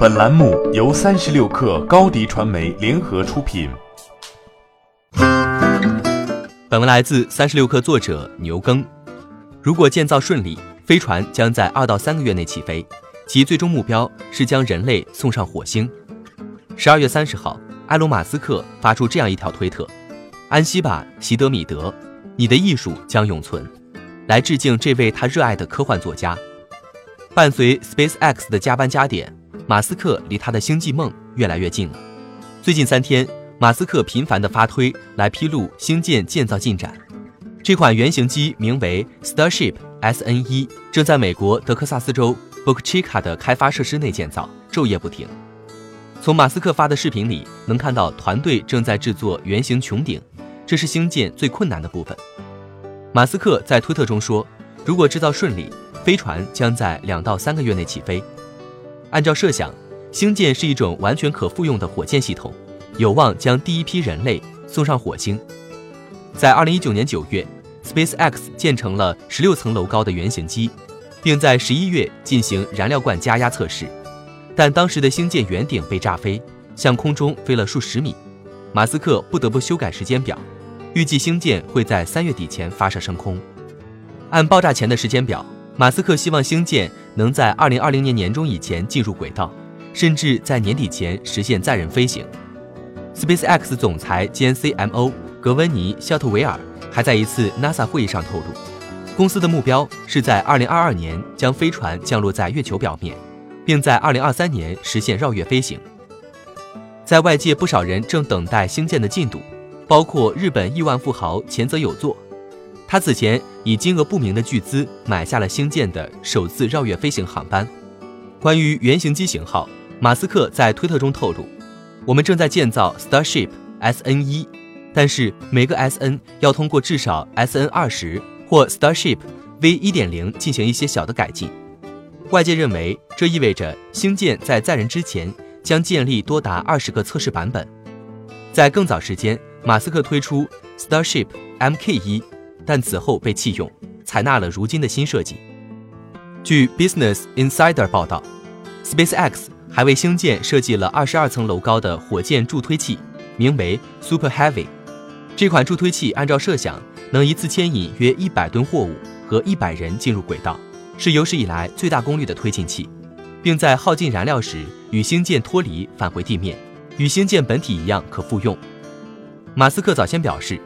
本栏目由三十六氪高低传媒联合出品。本文来自三十六氪作者牛耕。如果建造顺利，飞船将在二到三个月内起飞，其最终目标是将人类送上火星。十二月三十号，埃隆·马斯克发出这样一条推特：“安息吧，席德米德，你的艺术将永存。”来致敬这位他热爱的科幻作家。伴随 SpaceX 的加班加点。马斯克离他的星际梦越来越近了。最近三天，马斯克频繁地发推来披露星舰建造进展。这款原型机名为 Starship SN1，正在美国德克萨斯州 Boca Chica 的开发设施内建造，昼夜不停。从马斯克发的视频里能看到，团队正在制作圆形穹顶，这是星舰最困难的部分。马斯克在推特中说：“如果制造顺利，飞船将在两到三个月内起飞。”按照设想，星舰是一种完全可复用的火箭系统，有望将第一批人类送上火星。在2019年9月，SpaceX 建成了16层楼高的原型机，并在11月进行燃料罐加压测试。但当时的星舰圆顶被炸飞，向空中飞了数十米，马斯克不得不修改时间表，预计星舰会在3月底前发射升空。按爆炸前的时间表。马斯克希望星舰能在二零二零年年中以前进入轨道，甚至在年底前实现载人飞行。SpaceX 总裁兼 CMO 格温尼·肖特维尔还在一次 NASA 会议上透露，公司的目标是在二零二二年将飞船降落在月球表面，并在二零二三年实现绕月飞行。在外界不少人正等待星舰的进度，包括日本亿万富豪前泽友作。他此前以金额不明的巨资买下了星舰的首次绕月飞行航班。关于原型机型号，马斯克在推特中透露：“我们正在建造 Starship SN 一，但是每个 SN 要通过至少 SN 二十或 Starship V 一点零进行一些小的改进。”外界认为，这意味着星舰在载人之前将建立多达二十个测试版本。在更早时间，马斯克推出 Starship Mk 一。但此后被弃用，采纳了如今的新设计。据 Business Insider 报道，SpaceX 还为星舰设计了二十二层楼高的火箭助推器，名为 Super Heavy。这款助推器按照设想能一次牵引约一百吨货物和一百人进入轨道，是有史以来最大功率的推进器，并在耗尽燃料时与星舰脱离返回地面，与星舰本体一样可复用。马斯克早先表示。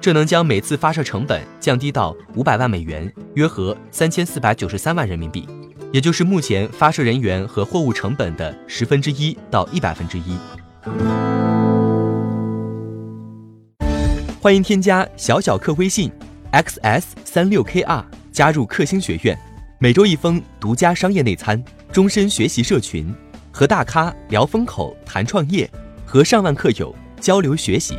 这能将每次发射成本降低到五百万美元，约合三千四百九十三万人民币，也就是目前发射人员和货物成本的十分之一到一百分之一。欢迎添加小小客微信 xs 三六 kr 加入克星学院，每周一封独家商业内参，终身学习社群，和大咖聊风口谈创业，和上万客友交流学习。